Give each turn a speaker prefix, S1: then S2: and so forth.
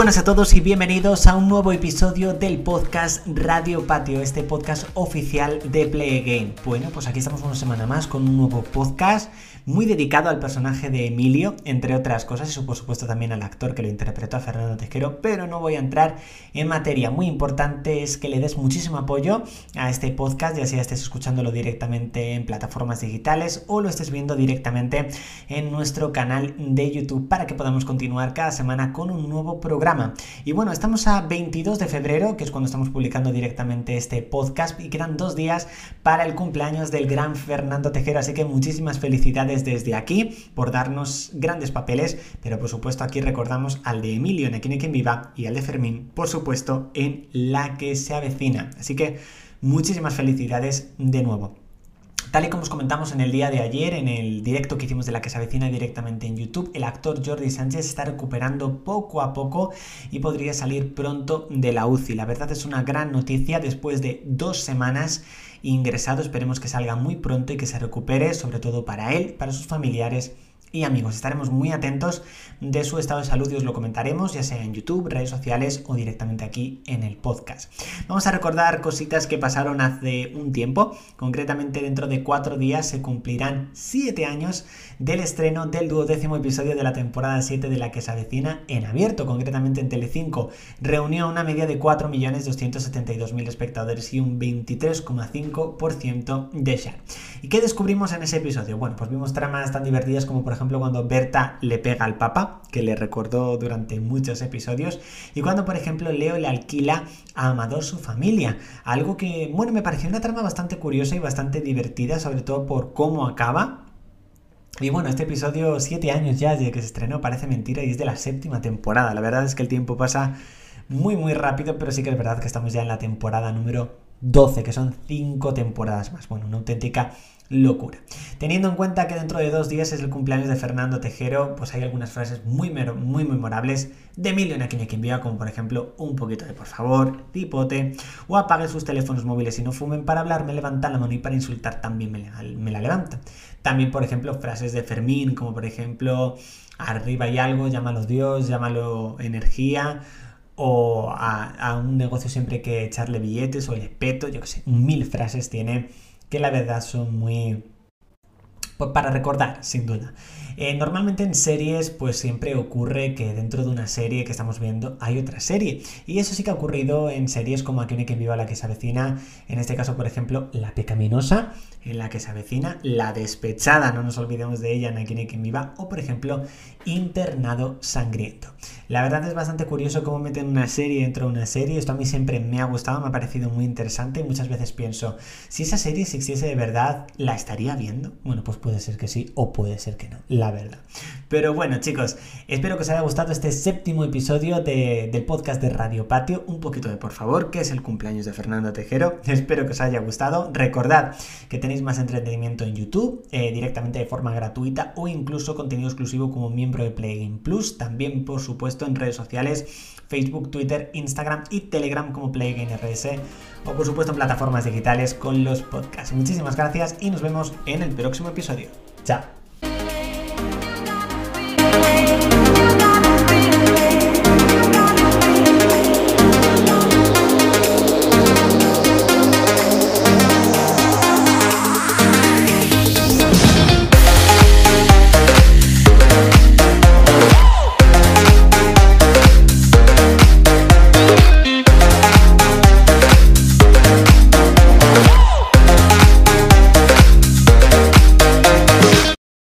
S1: buenas a todos y bienvenidos a un nuevo episodio del podcast Radio Patio, este podcast oficial de Play Game. Bueno, pues aquí estamos una semana más con un nuevo podcast muy dedicado al personaje de Emilio, entre otras cosas, y por supuesto también al actor que lo interpretó a Fernando Tejero, pero no voy a entrar en materia. Muy importante es que le des muchísimo apoyo a este podcast, ya sea estés escuchándolo directamente en plataformas digitales o lo estés viendo directamente en nuestro canal de YouTube para que podamos continuar cada semana con un nuevo programa. Y bueno, estamos a 22 de febrero, que es cuando estamos publicando directamente este podcast, y quedan dos días para el cumpleaños del gran Fernando Tejero, así que muchísimas felicidades desde aquí por darnos grandes papeles, pero por supuesto aquí recordamos al de Emilio en Aquí quien viva y al de Fermín, por supuesto, en La que se avecina. Así que muchísimas felicidades de nuevo. Tal y como os comentamos en el día de ayer, en el directo que hicimos de la que se avecina directamente en YouTube, el actor Jordi Sánchez está recuperando poco a poco y podría salir pronto de la UCI. La verdad es una gran noticia después de dos semanas ingresado. Esperemos que salga muy pronto y que se recupere, sobre todo para él, para sus familiares y amigos. Estaremos muy atentos de su estado de salud y os lo comentaremos, ya sea en YouTube, redes sociales o directamente aquí en el podcast. Vamos a recordar cositas que pasaron hace un tiempo. Concretamente, dentro de cuatro días se cumplirán siete años del estreno del duodécimo episodio de la temporada 7 de la que se avecina en abierto, concretamente en Telecinco. Reunió una media de 4.272.000 espectadores y un 23,5% de share. ¿Y qué descubrimos en ese episodio? Bueno, pues vimos tramas tan divertidas como por ejemplo cuando Berta le pega al Papa, que le recordó durante muchos episodios, y cuando por ejemplo Leo le alquila a Amador su familia. Algo que, bueno, me pareció una trama bastante curiosa y bastante divertida, sobre todo por cómo acaba. Y bueno, este episodio, siete años ya desde que se estrenó, parece mentira y es de la séptima temporada. La verdad es que el tiempo pasa muy muy rápido, pero sí que es verdad que estamos ya en la temporada número 12, que son 5 temporadas más. Bueno, una auténtica locura. Teniendo en cuenta que dentro de dos días es el cumpleaños de Fernando Tejero, pues hay algunas frases muy, muy memorables de Emilio quien envía, como por ejemplo un poquito de por favor, tipote, o apague sus teléfonos móviles y no fumen para hablar, me levantan la mano y para insultar también me, me la levanta. También, por ejemplo, frases de Fermín, como por ejemplo, arriba hay algo, llámalo Dios, llámalo energía, o a, un negocio siempre hay que echarle billetes o el espeto, yo que sé, mil frases tiene que la verdad son muy... Pues para recordar, sin duda. Eh, normalmente en series pues siempre ocurre que dentro de una serie que estamos viendo hay otra serie. Y eso sí que ha ocurrido en series como Aquí que viva la que se avecina. En este caso, por ejemplo, La pecaminosa, en la que se avecina. La despechada, no nos olvidemos de ella en Aquí que viva. O por ejemplo, Internado sangriento. La verdad es bastante curioso cómo meten una serie dentro de una serie. Esto a mí siempre me ha gustado, me ha parecido muy interesante. Y muchas veces pienso, si esa serie existiese de verdad, ¿la estaría viendo? Bueno, pues puede ser que sí o puede ser que no. La verdad. Pero bueno, chicos, espero que os haya gustado este séptimo episodio del podcast de Radio Patio. Un poquito de por favor, que es el cumpleaños de Fernando Tejero. Espero que os haya gustado. Recordad que tenéis más entretenimiento en YouTube, eh, directamente de forma gratuita o incluso contenido exclusivo como miembro de Play Plus. También, por supuesto, en redes sociales, Facebook, Twitter, Instagram y Telegram como Playgame RS o por supuesto en plataformas digitales con los podcasts. Muchísimas gracias y nos vemos en el próximo episodio. Chao.